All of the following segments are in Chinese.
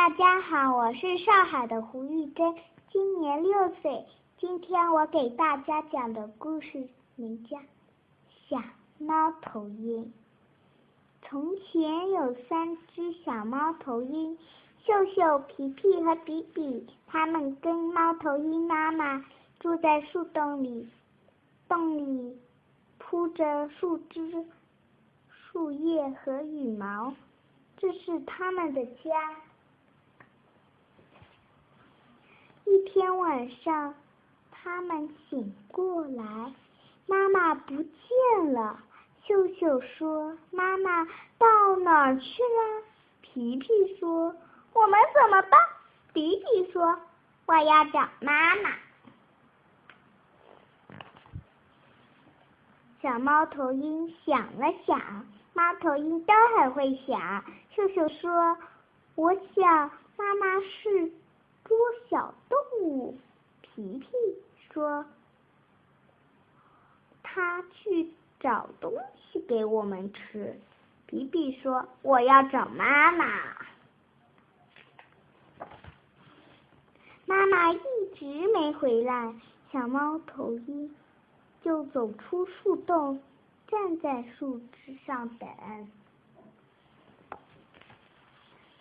大家好，我是上海的胡玉珍，今年六岁。今天我给大家讲的故事名叫《小猫头鹰》。从前有三只小猫头鹰，秀秀、皮皮和比比，它们跟猫头鹰妈妈住在树洞里，洞里铺着树枝、树叶和羽毛，这是它们的家。一天晚上，他们醒过来，妈妈不见了。秀秀说：“妈妈到哪儿去了？”皮皮说：“我们怎么办？”比比说：“我要找妈妈。”小猫头鹰想了想，猫头鹰都很会想。秀秀说：“我想妈妈是。”捉小动物，皮皮说：“他去找东西给我们吃。”皮皮说：“我要找妈妈。”妈妈一直没回来，小猫头鹰就走出树洞，站在树枝上等。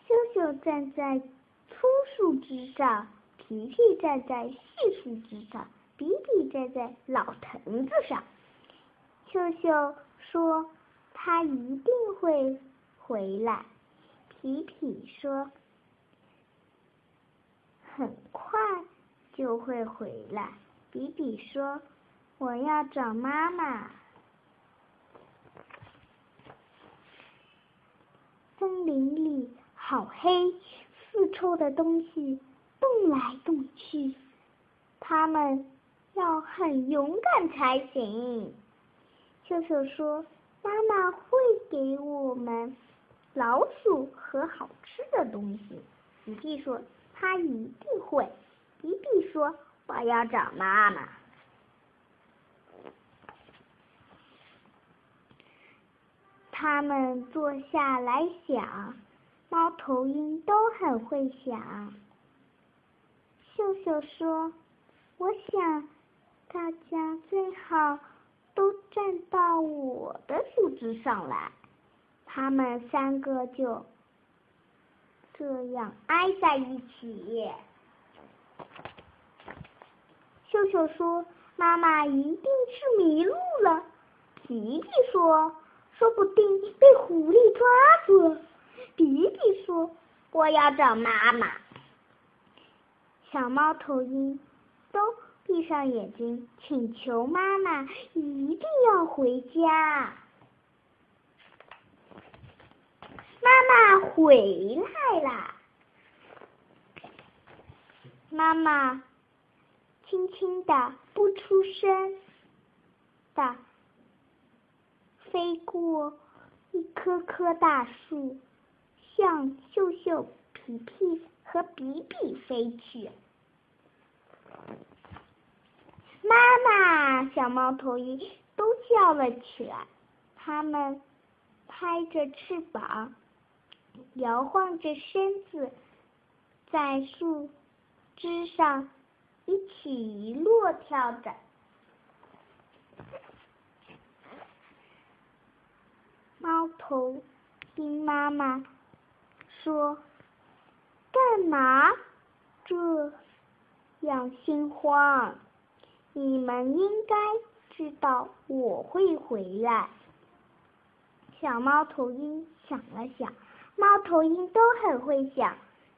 羞羞站在。粗树枝上，皮皮站在细树枝上，比比站在老藤子上。秀秀说：“他一定会回来。”皮皮说：“很快就会回来。”比比说：“我要找妈妈。”森林里好黑。臭的东西动来动去，他们要很勇敢才行。秀秀说：“妈妈会给我们老鼠和好吃的东西。”迪迪说：“他一定会。”迪迪说：“我要找妈妈。”他们坐下来想。头鹰都很会想。秀秀说：“我想大家最好都站到我的树枝上来。”他们三个就这样挨在一起。秀秀说：“妈妈一定是迷路了。”皮皮说：“说不定被狐狸抓住了。”比比说：“我要找妈妈。”小猫头鹰都闭上眼睛，请求妈妈一定要回家。妈妈回来了，妈妈轻轻的不出声的飞过一棵棵大树。向秀秀、皮皮和比比飞去。妈妈，小猫头鹰都叫了起来。它们拍着翅膀，摇晃着身子，在树枝上一起一落跳着。猫头鹰妈妈。说：“干嘛这样心慌？你们应该知道我会回来。”小猫头鹰想了想，猫头鹰都很会想。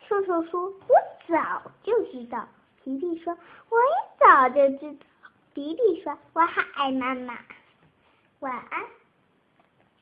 瘦瘦说：“我早就知道。”皮皮说：“我也早就知道。”比比说：“我好爱妈妈。”晚安。